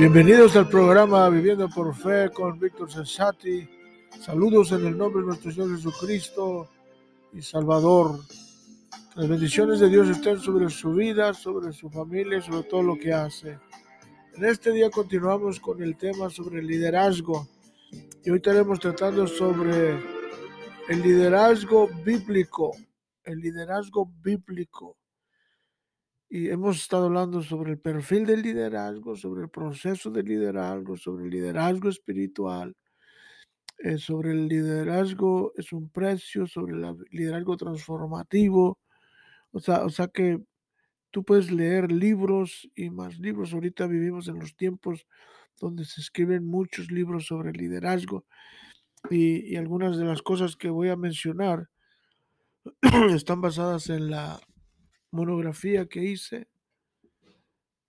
Bienvenidos al programa Viviendo por Fe con Víctor Cesati. Saludos en el nombre de nuestro Señor Jesucristo y Salvador. Las bendiciones de Dios estén sobre su vida, sobre su familia, sobre todo lo que hace. En este día continuamos con el tema sobre el liderazgo y hoy estaremos tratando sobre el liderazgo bíblico, el liderazgo bíblico. Y hemos estado hablando sobre el perfil del liderazgo, sobre el proceso del liderazgo, sobre el liderazgo espiritual, eh, sobre el liderazgo es un precio, sobre el liderazgo transformativo. O sea, o sea que tú puedes leer libros y más libros. Ahorita vivimos en los tiempos donde se escriben muchos libros sobre liderazgo y, y algunas de las cosas que voy a mencionar están basadas en la monografía que hice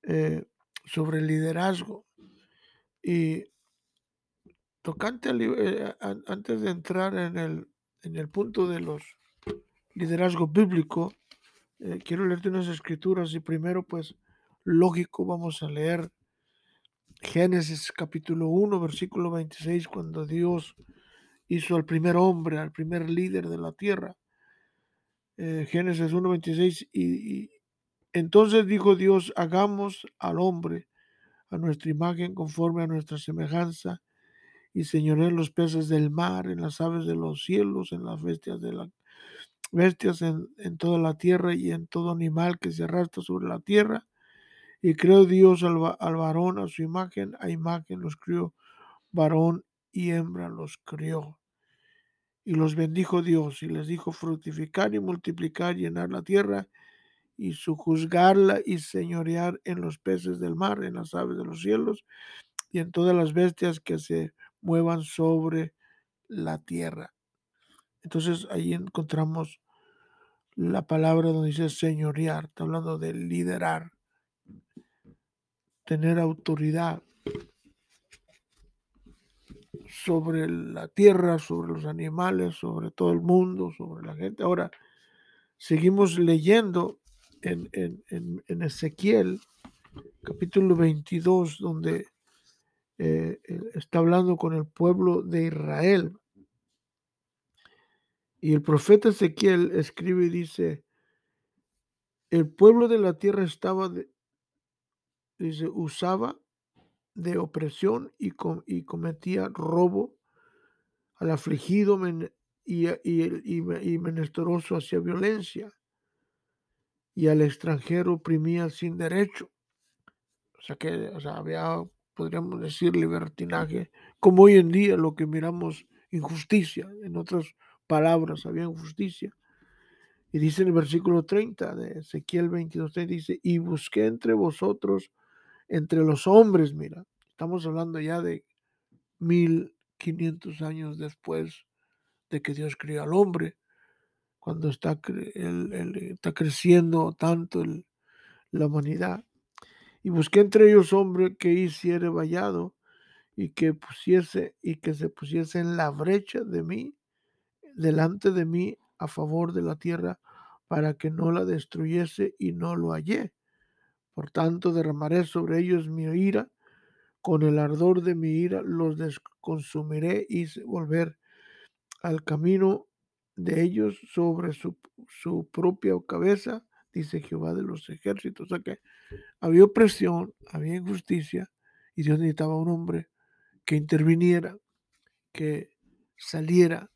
eh, sobre liderazgo. Y tocante eh, antes de entrar en el, en el punto de los liderazgo bíblico, eh, quiero leerte unas escrituras y primero pues lógico vamos a leer Génesis capítulo 1 versículo 26 cuando Dios hizo al primer hombre, al primer líder de la tierra. Génesis 1, 26 y, entonces dijo Dios, hagamos al hombre a nuestra imagen conforme a nuestra semejanza y señoré los peces del mar, en las aves de los cielos, en las bestias de la bestias en, toda la tierra y en todo animal que se arrastra sobre la tierra. Y creó Dios al, al varón a su imagen, a imagen los crió, varón y hembra los crió. Y los bendijo Dios y les dijo fructificar y multiplicar, llenar la tierra y juzgarla y señorear en los peces del mar, en las aves de los cielos y en todas las bestias que se muevan sobre la tierra. Entonces ahí encontramos la palabra donde dice señorear, está hablando de liderar, tener autoridad sobre la tierra, sobre los animales, sobre todo el mundo, sobre la gente. Ahora, seguimos leyendo en, Ezequiel, capítulo 22, donde eh, está hablando con el pueblo de Israel. Y el profeta Ezequiel escribe y dice, el pueblo de la tierra estaba, dice, usaba de opresión y, y, cometía robo al afligido y, y, y menesteroso hacia violencia y al extranjero oprimía sin derecho. O sea que o sea, había, podríamos decir, libertinaje, como hoy en día lo que miramos injusticia, en otras palabras, había injusticia. Y dice en el versículo 30 de Ezequiel 22, dice, y busqué entre vosotros, entre los hombres, mira, estamos hablando ya de 1500 años después de que Dios crió al hombre, cuando está, está creciendo tanto la humanidad. Y busqué entre ellos hombre que hiciera vallado y que pusiese y que se pusiese en la brecha de mí, delante de mí, a favor de la tierra, para que no la destruyese y no lo hallé. Por tanto, derramaré sobre ellos mi ira, con el ardor de mi ira los desconsumiré y volver al camino de ellos sobre su, propia cabeza, dice Jehová de los ejércitos. O sea que había opresión, había injusticia, y Dios necesitaba un hombre que interviniera, que saliera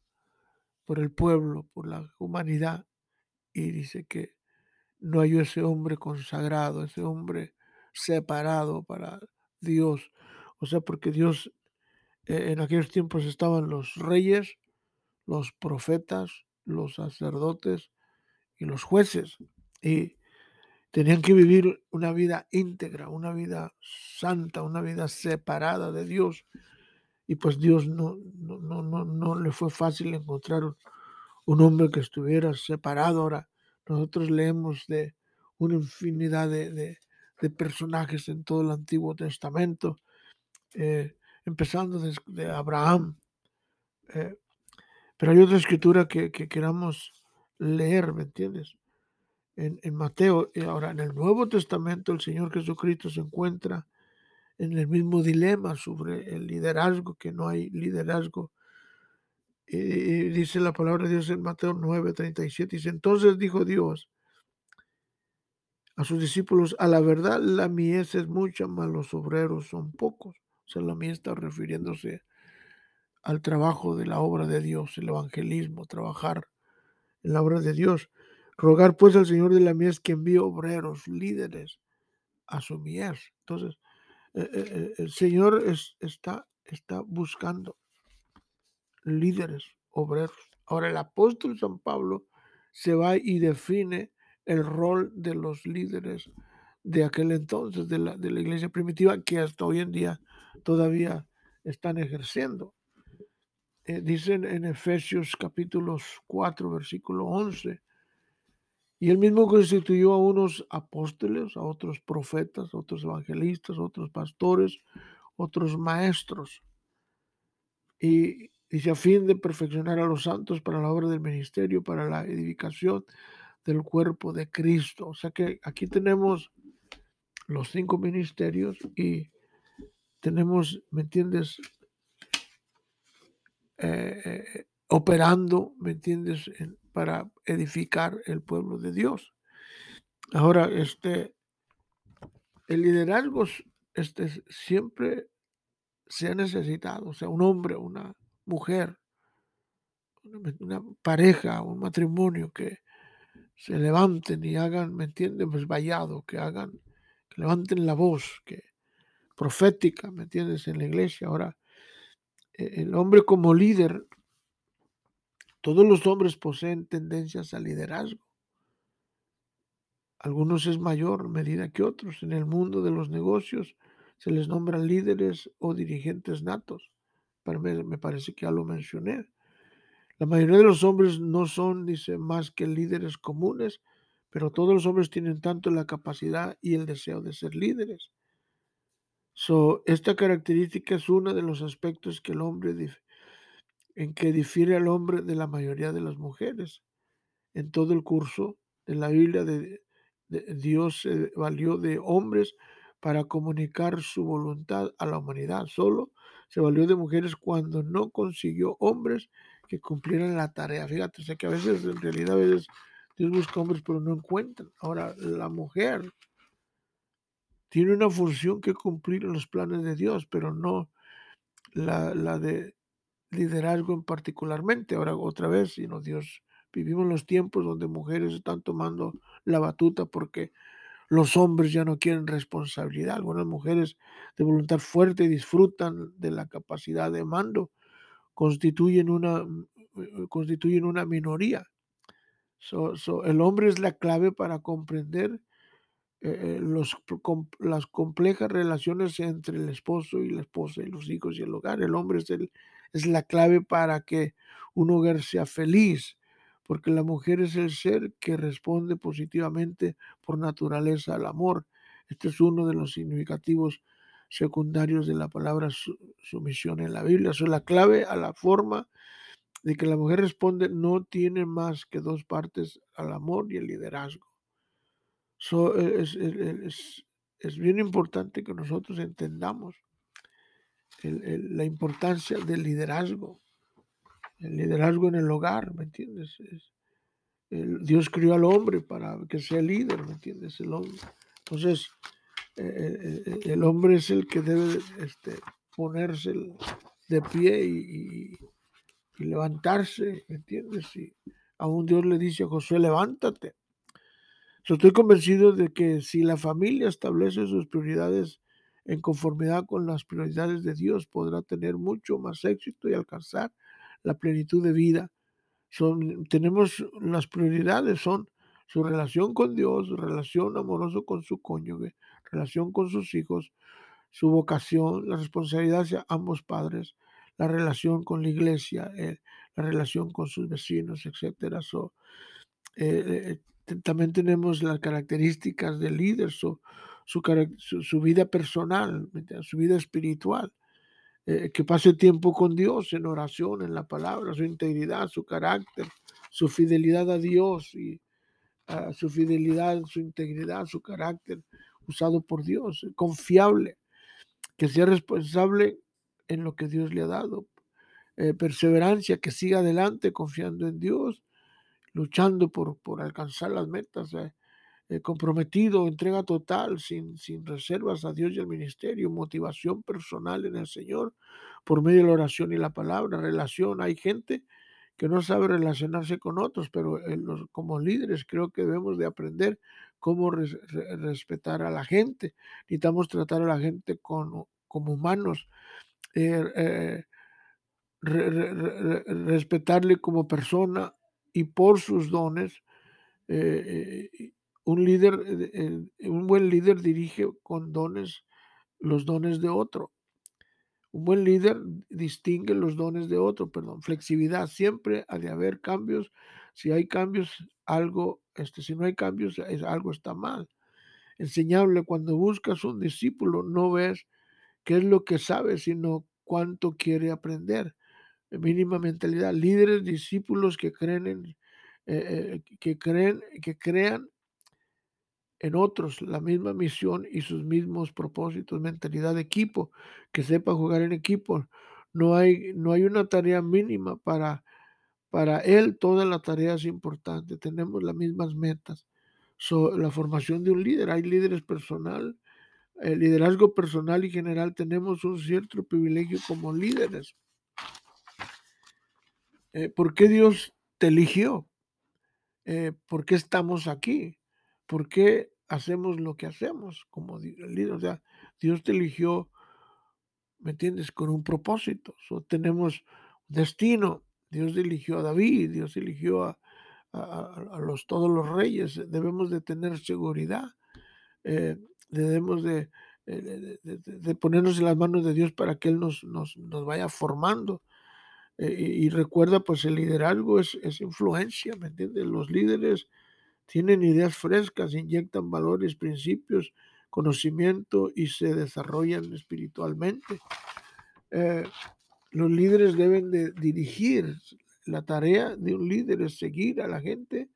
por el pueblo, por la humanidad, y dice que no hay ese hombre consagrado, ese hombre separado para Dios. O sea, porque Dios eh, en aquellos tiempos estaban los reyes, los profetas, los sacerdotes y los jueces. Y tenían que vivir una vida íntegra, una vida santa, una vida separada de Dios. Y pues Dios no, no, no, no, le fue fácil encontrar un, hombre que estuviera separado. Ahora, nosotros leemos de una infinidad de, personajes en todo el Antiguo Testamento, eh, empezando desde Abraham, eh, pero hay otra escritura que, queramos leer, ¿me entiendes? En, Mateo, y ahora en el Nuevo Testamento el Señor Jesucristo se encuentra en el mismo dilema sobre el liderazgo, que no hay liderazgo. Y, dice la palabra de Dios en Mateo 9, 37, dice, entonces dijo Dios a sus discípulos, a la verdad la mies es mucha, mas los obreros son pocos. O sea, la mies está refiriéndose al trabajo de la obra de Dios, el evangelismo, trabajar en la obra de Dios. Rogar pues al Señor de la mies que envíe obreros, líderes a su mies. Entonces, eh, eh, eh, el Señor está, está buscando líderes, obreros. Ahora el apóstol San Pablo se va y define el rol de los líderes de aquel entonces, de la, de la iglesia primitiva, que hasta hoy en día todavía están ejerciendo. Eh, dicen en Efesios capítulos 4, versículo 11, y él mismo constituyó a unos apóstoles, a otros profetas, otros evangelistas, otros pastores, otros maestros. Y dice a fin de perfeccionar a los santos para la obra del ministerio, para la edificación del cuerpo de Cristo. O sea que aquí tenemos los cinco ministerios y tenemos, ¿me entiendes? Eh, eh, operando, ¿me entiendes? para edificar el pueblo de Dios. Ahora, este, el liderazgo este, siempre se ha necesitado, o sea, un hombre, una mujer, una, pareja, un matrimonio que se levanten y hagan, ¿me entiendes? Pues vallado, que hagan, que levanten la voz, que profética, ¿me entiendes? En la iglesia. Ahora, e, el hombre como líder todos los hombres poseen tendencias al liderazgo. Algunos es mayor medida que otros. En el mundo de los negocios se les nombran líderes o dirigentes natos. Me parece que ya lo mencioné. La mayoría de los hombres no son, dice, más que líderes comunes, pero todos los hombres tienen tanto la capacidad y el deseo de ser líderes. So, esta característica es uno de los aspectos que el hombre en que difiere al hombre de la mayoría de las mujeres. En todo el curso de la Biblia de, Dios se valió de hombres para comunicar su voluntad a la humanidad. Solo se valió de mujeres cuando no consiguió hombres que cumplieran la tarea. Fíjate, o sea que a veces, en realidad, a veces Dios busca hombres, pero no encuentran. Ahora, la mujer tiene una función que cumplir en los planes de Dios, pero no la, la de liderazgo en particularmente. Ahora otra vez, sino Dios, vivimos los tiempos donde mujeres están tomando la batuta porque los hombres ya no quieren responsabilidad. Algunas mujeres de voluntad fuerte disfrutan de la capacidad de mando, constituyen una, mm, eh, constituyen una minoría. el hombre es la clave para comprender eh, eh, las complejas relaciones entre el esposo y la esposa y los hijos y el hogar. El hombre es, el, es la clave para que un hogar sea feliz, porque la mujer es el ser que responde positivamente por naturaleza al amor. Este es uno de los significativos secundarios de la palabra sumisión en la Biblia. Eso es la clave a la forma de que la mujer responde no tiene más que dos partes al amor y el liderazgo. E, es, es, bien importante que nosotros entendamos la importancia del liderazgo, el liderazgo en el hogar, ¿me entiendes? Dios crió al hombre para que sea líder, ¿me entiendes? El hombre. Entonces, e, e, el hombre es el que debe este, ponerse de pie y, y levantarse, ¿me entiendes? Y aún Dios le dice a Josué, levántate estoy convencido de que si la familia establece sus prioridades en conformidad con las prioridades de Dios, podrá tener mucho más éxito y alcanzar la plenitud de vida. Son, tenemos las prioridades, son su relación con Dios, su relación amorosa con su cónyuge, relación con sus hijos, su vocación, la responsabilidad hacia ambos padres, la relación con la iglesia, eh, la relación con sus vecinos, etc. So, eh, eh, también tenemos las características del líder, su, su, vida personal, su vida espiritual, eh, que pase tiempo con Dios en oración, en la palabra, su integridad, su carácter, su fidelidad a Dios y su fidelidad, su integridad, su carácter usado por Dios, confiable. que sea responsable en lo que Dios le ha dado. Eh, perseverancia, que siga adelante confiando en Dios, luchando por, por alcanzar las metas. Eh, eh, comprometido, entrega total, sin, sin reservas a Dios y al ministerio, motivación personal en el Señor por medio de la oración y la palabra, relación. Hay gente que no sabe relacionarse con otros, pero como líderes creo que debemos de aprender cómo respetar a la gente. Necesitamos tratar a la gente con, como humanos, eh, eh, respetarle como persona y por sus dones un líder, eh, un buen líder dirige con dones los dones de otro. Un buen líder distingue los dones de otro, perdón. Flexibilidad, siempre ha de haber cambios. Si hay cambios, algo, este, si no hay cambios, es, algo está mal. Enseñable, cuando buscas un discípulo, no ves qué es lo que sabe, sino cuánto quiere aprender. Mínima mentalidad. Líderes, discípulos que creen en, eh, eh, que creen, que crean en otros la misma misión y sus mismos propósitos, mentalidad de equipo, que sepa jugar en equipo. No hay, no hay una tarea mínima para, para él, toda la tarea es importante, tenemos las mismas metas. la formación de un líder, hay líderes personal, el liderazgo personal y general, tenemos un cierto privilegio como líderes. Eh, ¿Por qué Dios te eligió? Eh, ¿Por qué estamos aquí? ¿Por qué hacemos lo que hacemos como líder? O sea, Dios te eligió, ¿me entiendes? Con un propósito. So, tenemos destino. Dios eligió a David, Dios eligió a, todos los reyes. Debemos de tener seguridad. Eh, debemos de, de, ponernos en las manos de Dios para que Él nos vaya formando. Eh, y, recuerda, pues el liderazgo es, es influencia, ¿me entiendes? Los líderes tienen ideas frescas, inyectan valores, principios, conocimiento y se desarrollan espiritualmente. Eh, los líderes deben de dirigir. La tarea de un líder es seguir a la gente,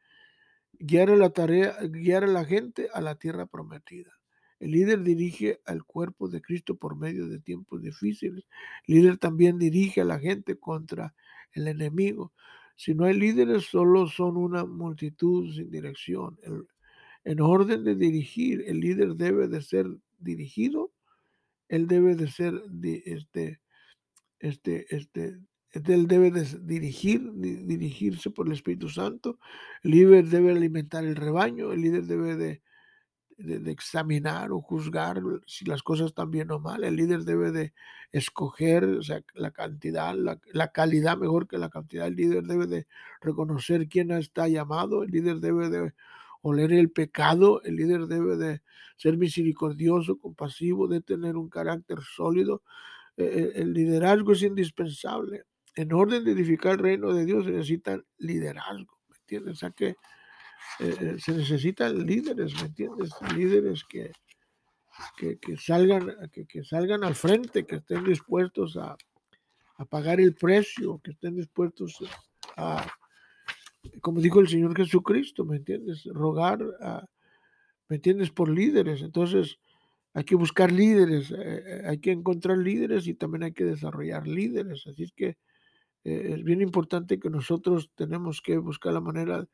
guiar a la tarea, guiar a la gente a la tierra prometida. El líder dirige al cuerpo de Cristo por medio de tiempos difíciles. El líder también dirige a la gente contra el enemigo. Si no hay líderes, solo son una multitud sin dirección. en orden de dirigir, el líder debe de ser dirigido, él debe de ser, este, este, este, él debe de dirigir, dirigirse por el Espíritu Santo, el líder debe alimentar el rebaño, el líder debe de de, examinar o juzgar si las cosas están bien o mal. El líder debe de escoger o sea, la cantidad, la, calidad mejor que la cantidad. El líder debe de reconocer quién está llamado. El líder debe de oler el pecado. El líder debe de ser misericordioso, compasivo, de tener un carácter sólido. E, e, el liderazgo es indispensable. En orden de edificar el reino de Dios se necesita liderazgo. ¿Me entiendes? O sea que eh, eh, se necesitan líderes, ¿me entiendes? Líderes que, que, salgan, que, salgan al frente, que estén dispuestos a, pagar el precio, que estén dispuestos a, como dijo el Señor Jesucristo, ¿me entiendes? Rogar, ¿me entiendes? Por líderes. Entonces, hay que buscar líderes, eh, hay que encontrar líderes y también hay que desarrollar líderes. Así es que es bien importante que nosotros tenemos que buscar la manera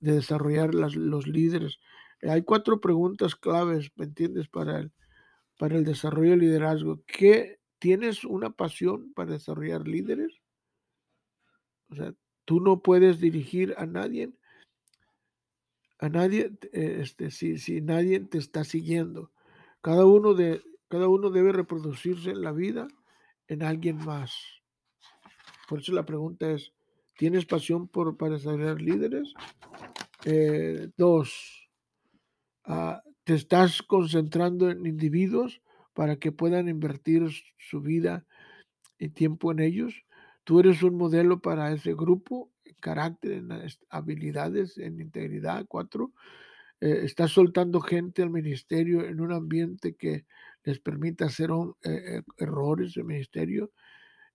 de desarrollar los líderes. Hay cuatro preguntas claves, ¿me entiendes? Para el, para el desarrollo del liderazgo. ¿Qué, ¿Tienes una pasión para desarrollar líderes? O sea, tú no puedes dirigir a nadie, a nadie, este, si, si nadie te está siguiendo. Cada uno, de, cada uno debe reproducirse en la vida en alguien más. Por eso la pregunta es, ¿tienes pasión por, para desarrollar líderes? Eh, dos, ah, te estás concentrando en individuos para que puedan invertir su vida y tiempo en ellos. Tú eres un modelo para ese grupo, en carácter, en habilidades, en integridad. Cuatro, eh, estás soltando gente al ministerio en un ambiente que les permita hacer eh, errores el ministerio.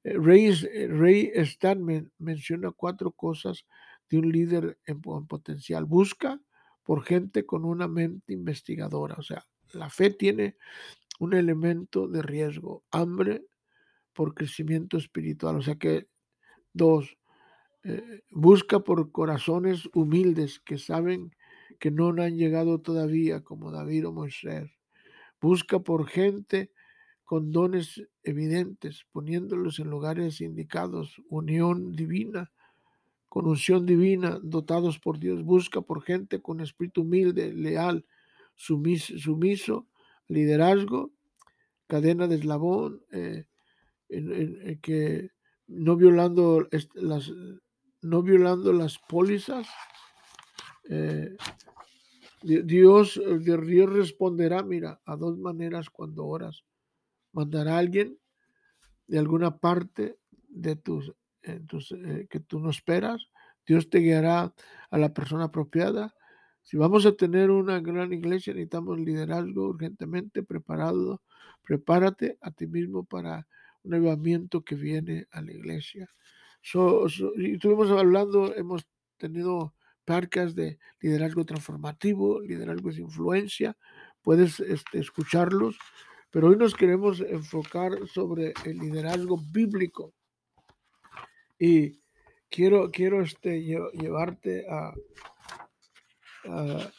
Rey, Ray Stan menciona cuatro cosas de un líder en, potencial. Busca por gente con una mente investigadora. O sea, la fe tiene un elemento de riesgo, hambre por crecimiento espiritual. O sea que, dos, eh, busca por corazones humildes que saben que no han llegado todavía como David o Moisés. Busca por gente con dones evidentes, poniéndolos en lugares indicados, unión divina, con unción divina, dotados por Dios. Busca por gente con espíritu humilde, leal, sumiso, sumiso liderazgo, cadena de eslabón, eh, en, que no violando las, no violando las pólizas. Eh, Dios, Dios responderá, mira, a dos maneras cuando oras. Mandará a alguien de alguna parte de tus, eh, que tú no esperas. Dios te guiará a la persona apropiada. Si vamos a tener una gran iglesia, necesitamos liderazgo urgentemente preparado. Prepárate a ti mismo para un avivamiento que viene a la iglesia. y estuvimos hablando, hemos tenido parcas de liderazgo transformativo, liderazgo de influencia, puedes este, escucharlos, pero hoy nos queremos enfocar sobre el liderazgo bíblico. Y quiero, quiero este, llevarte a, a,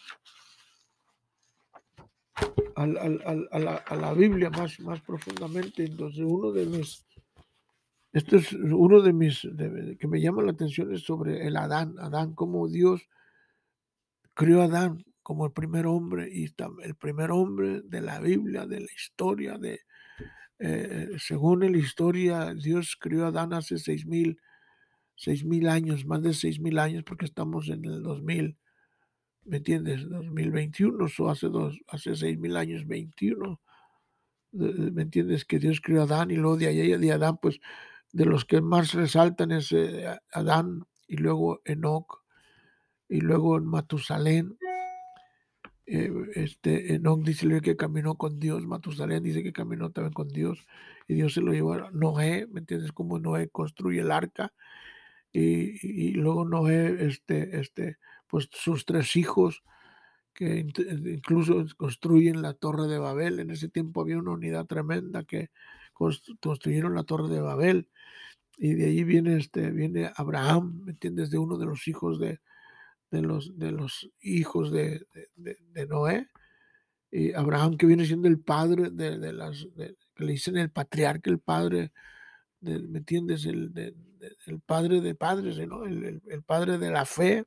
a, la, Biblia más, más profundamente. Entonces, uno de mis, esto es uno de mis, que me llama la atención es sobre el Adán, Adán, como Dios crió a Adán como el primer hombre y el primer hombre de la Biblia, de la historia, de, eh, según la historia, Dios crió a Adán hace seis mil, seis mil años, más de seis mil años, porque estamos en el 2000, ¿me entiendes? 2021, o hace, dos, hace seis mil años, 21. ¿Me entiendes? Que Dios crió a Adán y luego de ahí de Adán, pues de los que más resaltan es eh, Adán y luego Enoch y luego en Matusalén. Eh, este Enoch dice que caminó con Dios, Matusalén dice que caminó también con Dios y Dios se lo llevó a Noé, ¿me entiendes? Como Noé construye el arca y, luego Noé, este, este, pues sus tres hijos, que incluso construyen la torre de Babel. En ese tiempo había una unidad tremenda que construyeron la torre de Babel. Y de ahí viene, este, viene Abraham, ¿me entiendes? De uno de los hijos de, de, los, de los hijos de, de, Noé. Y Abraham que viene siendo el padre de, las, que le dicen el patriarca, el padre, ¿me entiendes? El, el padre de padres, ¿no? El, el, padre de la fe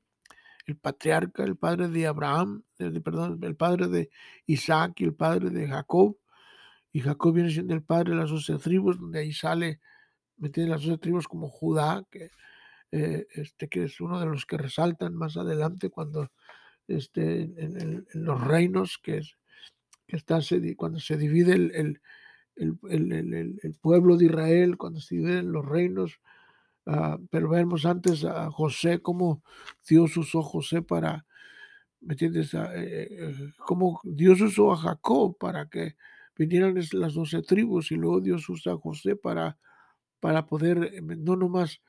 el patriarca, el padre de Abraham, perdón, el padre de Isaac y el padre de Jacob. Y Jacob viene siendo el padre de las doce tribus, donde ahí sale, me tiene las doce tribus como Judá, que, eh, este, que es uno de los que resaltan más adelante cuando este, en, los reinos, que, que está, cuando se divide el, el, el, pueblo de Israel, cuando se dividen los reinos, Ah, pero vemos antes a José, cómo Dios usó José para, ¿me entiendes? Ah, eh, eh, cómo Dios usó a Jacob para que vinieran las doce tribus y luego Dios usa a José para, para poder eh, no nomás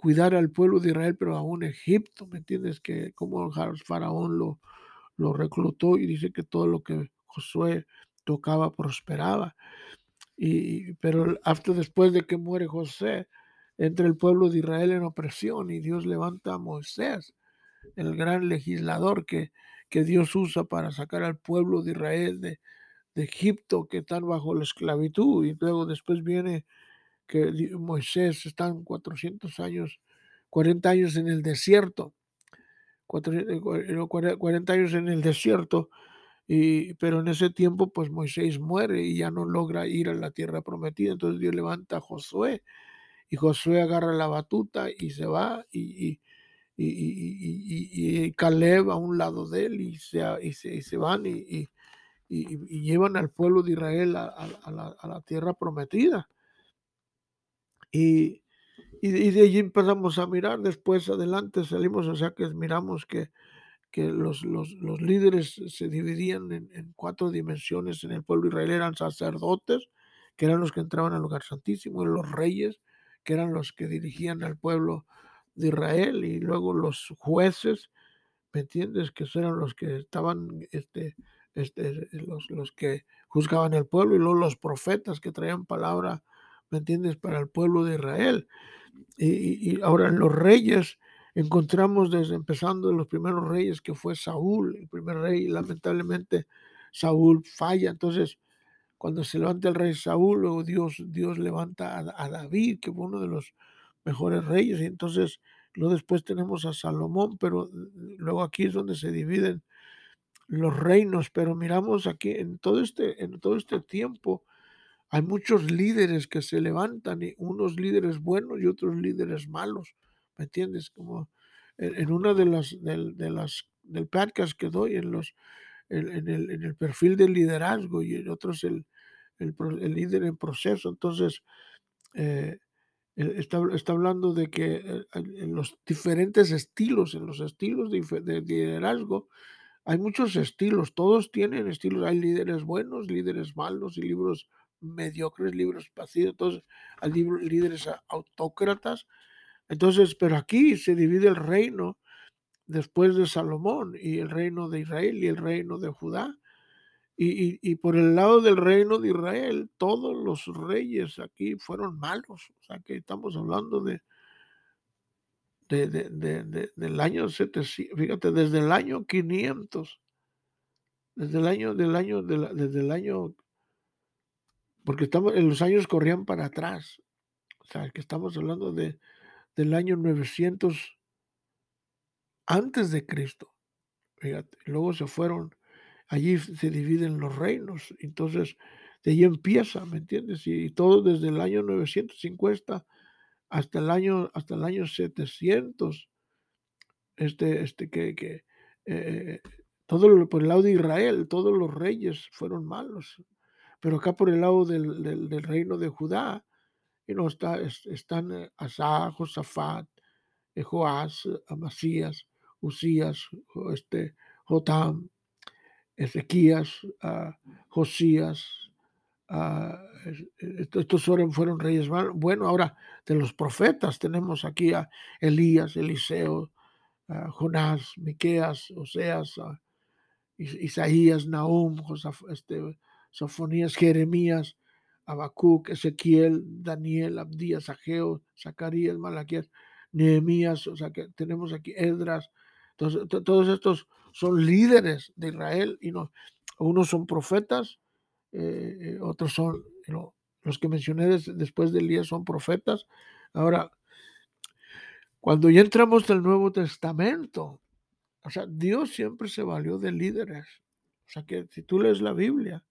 cuidar al pueblo de Israel, pero aún Egipto, ¿me entiendes? Que como el faraón lo, lo reclutó y dice que todo lo que Josué tocaba prosperaba. Y, pero hasta después de que muere José, entre el pueblo de Israel en opresión y Dios levanta a Moisés, el gran legislador que, que Dios usa para sacar al pueblo de Israel de, Egipto que están bajo la esclavitud y luego después viene que Moisés están 400 años, 40 años en el desierto, 40 eh, años en el desierto, y, pero en ese tiempo pues Moisés muere y ya no logra ir a la tierra prometida, entonces Dios levanta a Josué y Josué agarra la batuta y se va y, y, Caleb a un lado de él y se, y se, van y, llevan al pueblo de Israel a, la, tierra prometida. Y, de allí empezamos a mirar, después adelante salimos, o sea que miramos que, que los, los, líderes se dividían en, cuatro dimensiones en el pueblo de Israel, eran sacerdotes, que eran los que entraban al lugar santísimo, los reyes, que eran los que dirigían al pueblo de Israel, y luego los jueces, ¿me entiendes? Que eran los que estaban este, este, los, los que juzgaban el pueblo y luego los profetas que traían palabra, ¿me entiendes?, para el pueblo de Israel. Y, ahora los reyes, encontramos desde empezando los primeros reyes que fue Saúl, el primer rey, lamentablemente Saúl falla. Entonces, cuando se levanta el rey Saúl, luego Dios, Dios levanta a, a David, que fue uno de los mejores reyes, y entonces luego después tenemos a Salomón, pero luego aquí es donde se dividen los reinos, pero miramos aquí en todo este, en todo este tiempo, hay muchos líderes que se levantan, y unos líderes buenos y otros líderes malos, ¿me entiendes? Como en, en una de las, del, de las, del podcast que doy, en los, en, el, en el perfil del liderazgo y en otros el, el, el líder en proceso, entonces, eh, Está, está, hablando de que eh, en los diferentes estilos, en los estilos de, de, liderazgo, hay muchos estilos, todos tienen estilos, hay líderes buenos, líderes malos y libros mediocres, libros entonces hay líderes autócratas. Entonces, pero aquí se divide el reino después de Salomón y el reino de Israel y el reino de Judá. Y, y, por el lado del reino de Israel, todos los reyes aquí fueron malos. O sea que estamos hablando de, de, de, de del año 700, fíjate, desde el año 500, desde el año, del año, desde el año, porque estamos, en los años corrían para atrás. O sea, que estamos hablando de, del año 900 antes de Cristo. Luego se fueron allí se dividen los reinos. Entonces, de ahí empieza, ¿me entiendes? Y, todo desde el año 950 hasta el año, hasta el año 700, este, este, que, que eh, todo por el lado de Israel, todos los reyes fueron malos. Pero acá por el lado del, reino de Judá, you están eh, Asa, Josafat, eh, Joás, Amasías, Usías, este, Jotam, Ezequías, uh, Josías, uh, estos fueron reyes Bueno, ahora de los profetas tenemos aquí a Elías, Eliseo, uh, Jonás, Miqueas, Oseas, Isaías, Nahum, Josaf, este, Sofonías, Jeremías, Habacuc, Ezequiel, Daniel, Abdías, Ageo, Zacarías, Malaquías, Nehemías, o sea que tenemos aquí Edras, entonces, todos estos son líderes de Israel y no, unos son profetas, eh, eh otros son los que mencioné después del día son profetas. Ahora, cuando ya entramos del Nuevo Testamento, o sea, Dios siempre se valió de líderes. O sea, que si tú lees la Biblia,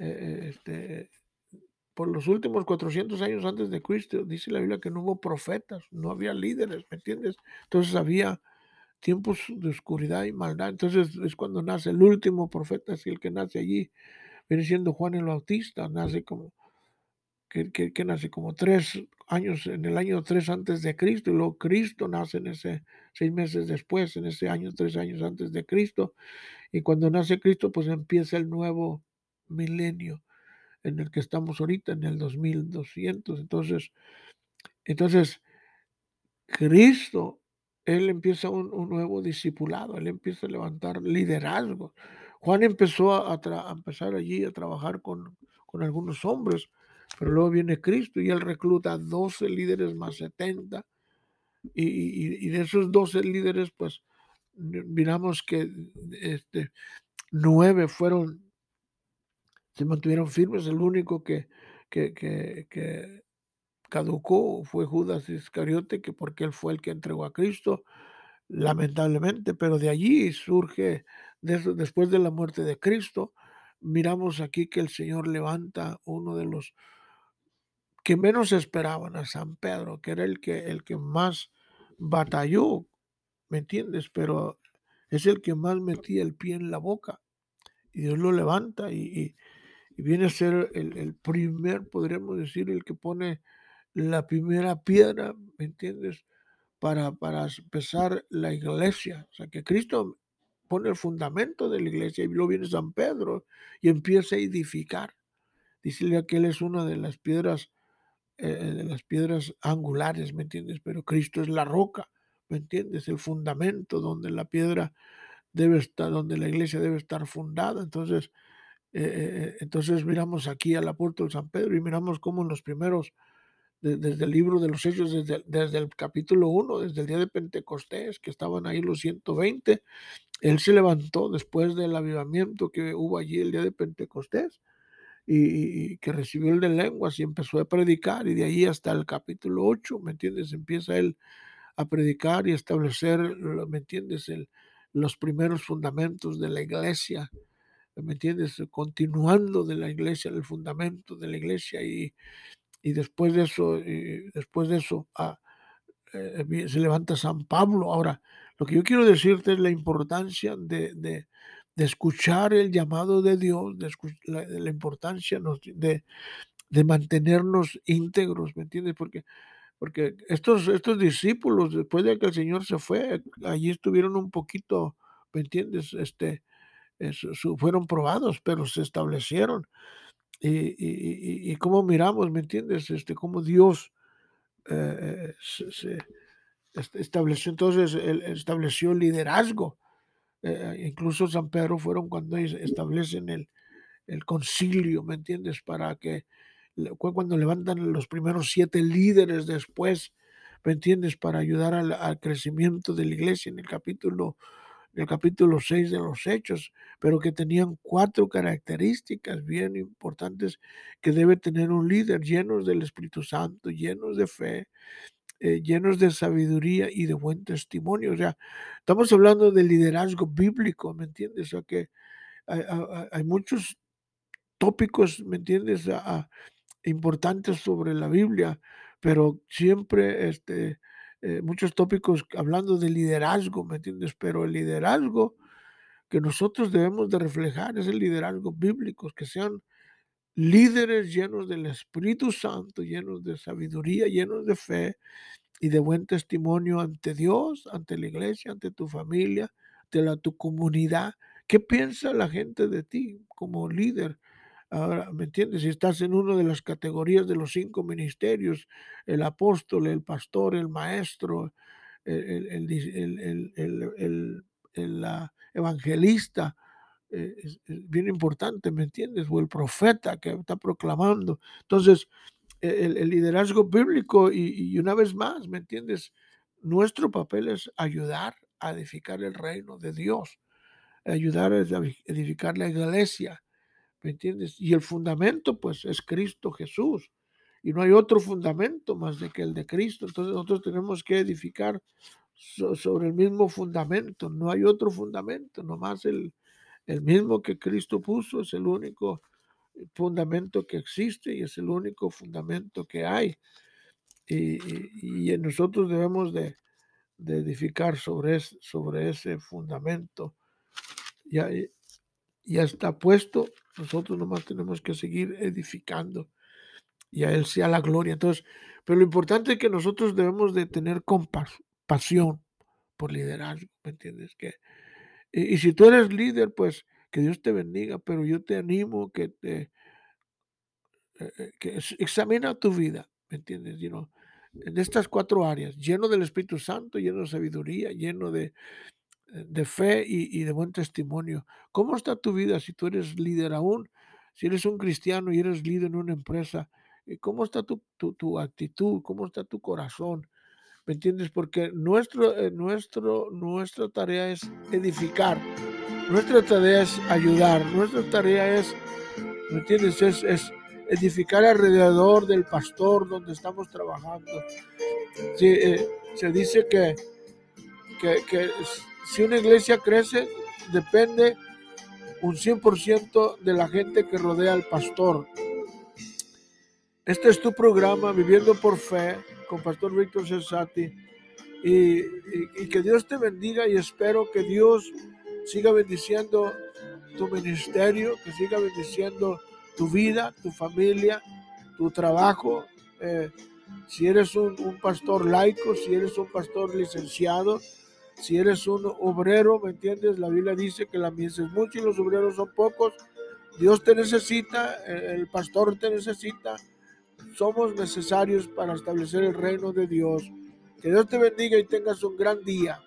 eh, este, por los últimos 400 años antes de Cristo, dice la Biblia que no hubo profetas, no había líderes, ¿me entiendes? Entonces había tiempos de oscuridad y maldad. Entonces es cuando nace el último profeta, así el que nace allí, viene siendo Juan el Bautista, nace como, que, que, nace como tres años, en el año tres antes de Cristo, y luego Cristo nace en ese, seis meses después, en ese año, tres años antes de Cristo, y cuando nace Cristo, pues empieza el nuevo milenio en el que estamos ahorita, en el 2200. Entonces, entonces, Cristo él empieza un, un, nuevo discipulado, él empieza a levantar liderazgo. Juan empezó a, empezar allí a trabajar con, con, algunos hombres, pero luego viene Cristo y él recluta 12 líderes más 70. Y, y, y de esos 12 líderes, pues miramos que este, nueve fueron, se mantuvieron firmes, el único que, que, que, caducó fue Judas Iscariote, que porque él fue el que entregó a Cristo, lamentablemente, pero de allí surge, después de la muerte de Cristo, miramos aquí que el Señor levanta uno de los que menos esperaban a San Pedro, que era el que, el que más batalló, ¿me entiendes? Pero es el que más metía el pie en la boca. Y Dios lo levanta y, viene a ser el, el, primer, podríamos decir, el que pone la primera piedra, ¿me entiendes? Para, para empezar la iglesia. O sea, que Cristo pone el fundamento de la iglesia y luego viene San Pedro y empieza a edificar. Dice que él es una de las piedras, eh, de las piedras angulares, ¿me entiendes? Pero Cristo es la roca, ¿me entiendes? El fundamento donde la piedra debe estar, donde la iglesia debe estar fundada. Entonces, eh, entonces miramos aquí al apóstol San Pedro y miramos cómo en los primeros, desde el libro de los Hechos, desde, desde el capítulo 1, desde el día de Pentecostés, que estaban ahí los 120, él se levantó después del avivamiento que hubo allí el día de Pentecostés y, que recibió el de lenguas y empezó a predicar y de ahí hasta el capítulo 8, ¿me entiendes? Empieza él a predicar y establecer, ¿me entiendes? Los primeros fundamentos de la iglesia, ¿me entiendes? Continuando de la iglesia, el fundamento de la iglesia y, y después de eso, después de eso ah, eh, se levanta San Pablo. Ahora, lo que yo quiero decirte es la importancia de, de, escuchar el llamado de Dios, de la, importancia de, de mantenernos íntegros, ¿me entiendes? Porque, porque estos, estos discípulos, después de que el Señor se fue, allí estuvieron un poquito, ¿me entiendes? Este, fueron probados, pero se establecieron. Y, y, cómo miramos, ¿me entiendes? Este, cómo Dios eh, se, estableció entonces, estableció liderazgo. Eh, incluso San Pedro fueron cuando establecen el, concilio, ¿me entiendes? Para que cuando levantan los primeros siete líderes después, ¿me entiendes? Para ayudar al crecimiento de la iglesia en el capítulo en el capítulo 6 de los Hechos, pero que tenían cuatro características bien importantes que debe tener un líder, llenos del Espíritu Santo, llenos de fe, eh, llenos de sabiduría y de buen testimonio. O sea, estamos hablando de liderazgo bíblico, ¿me entiendes? O sea, que hay, muchos tópicos, ¿me entiendes? importantes sobre la Biblia, pero siempre este, eh, muchos tópicos hablando de liderazgo, ¿me entiendes? Pero el liderazgo que nosotros debemos de reflejar es el liderazgo bíblico, que sean líderes llenos del Espíritu Santo, llenos de sabiduría, llenos de fe y de buen testimonio ante Dios, ante la iglesia, ante tu familia, ante la, tu comunidad. ¿Qué piensa la gente de ti como líder? Ahora, ¿me entiendes? Si estás en una de las categorías de los cinco ministerios, el apóstol, el pastor, el maestro, el, el, el evangelista, eh, es, bien importante, ¿me entiendes? O el profeta que está proclamando. Entonces, e, el, liderazgo bíblico y, y, una vez más, ¿me entiendes? Nuestro papel es ayudar a edificar el reino de Dios, ayudar a edificar la iglesia, ¿me entiendes? Y el fundamento, pues, es Cristo Jesús. Y no hay otro fundamento más de que el de Cristo. Entonces nosotros tenemos que edificar sobre el mismo fundamento. No hay otro fundamento, nomás el, el mismo que Cristo puso es el único fundamento que existe y es el único fundamento que hay. Y, nosotros debemos de, edificar sobre, sobre ese fundamento. Ya, ya está puesto, nosotros nomás tenemos que seguir edificando y a Él sea la gloria. Entonces, pero lo importante es que nosotros debemos de tener compasión por liderazgo, ¿me entiendes? Y, si tú eres líder, pues que Dios te bendiga, pero yo te animo que te eh, eh, que examina tu vida, ¿me entiendes? You en estas cuatro áreas, lleno del Espíritu Santo, lleno de sabiduría, lleno de, de fe y, de buen testimonio. ¿Cómo está tu vida si tú eres líder aún? Si eres un cristiano y eres líder en una empresa, ¿cómo está tu, tu, actitud? ¿Cómo está tu corazón? ¿Me entiendes? Porque nuestro, nuestro, nuestra tarea es edificar, nuestra tarea es ayudar, nuestra tarea es, ¿me entiendes? Es, es edificar alrededor del pastor donde estamos trabajando. Eh, se dice que, que, si una iglesia crece, depende un 100% de la gente que rodea al pastor. Este es tu programa, Viviendo por Fe, con Pastor Víctor Cesati. Y, que Dios te bendiga y espero que Dios siga bendiciendo tu ministerio, que siga bendiciendo tu vida, tu familia, tu trabajo. Eh, si eres un, pastor laico, si eres un pastor licenciado, si eres un obrero, ¿me entiendes? La Biblia dice que la mies es mucha y los obreros son pocos. Dios te necesita, el pastor te necesita. Somos necesarios para establecer el reino de Dios. Que Dios te bendiga y tengas un gran día.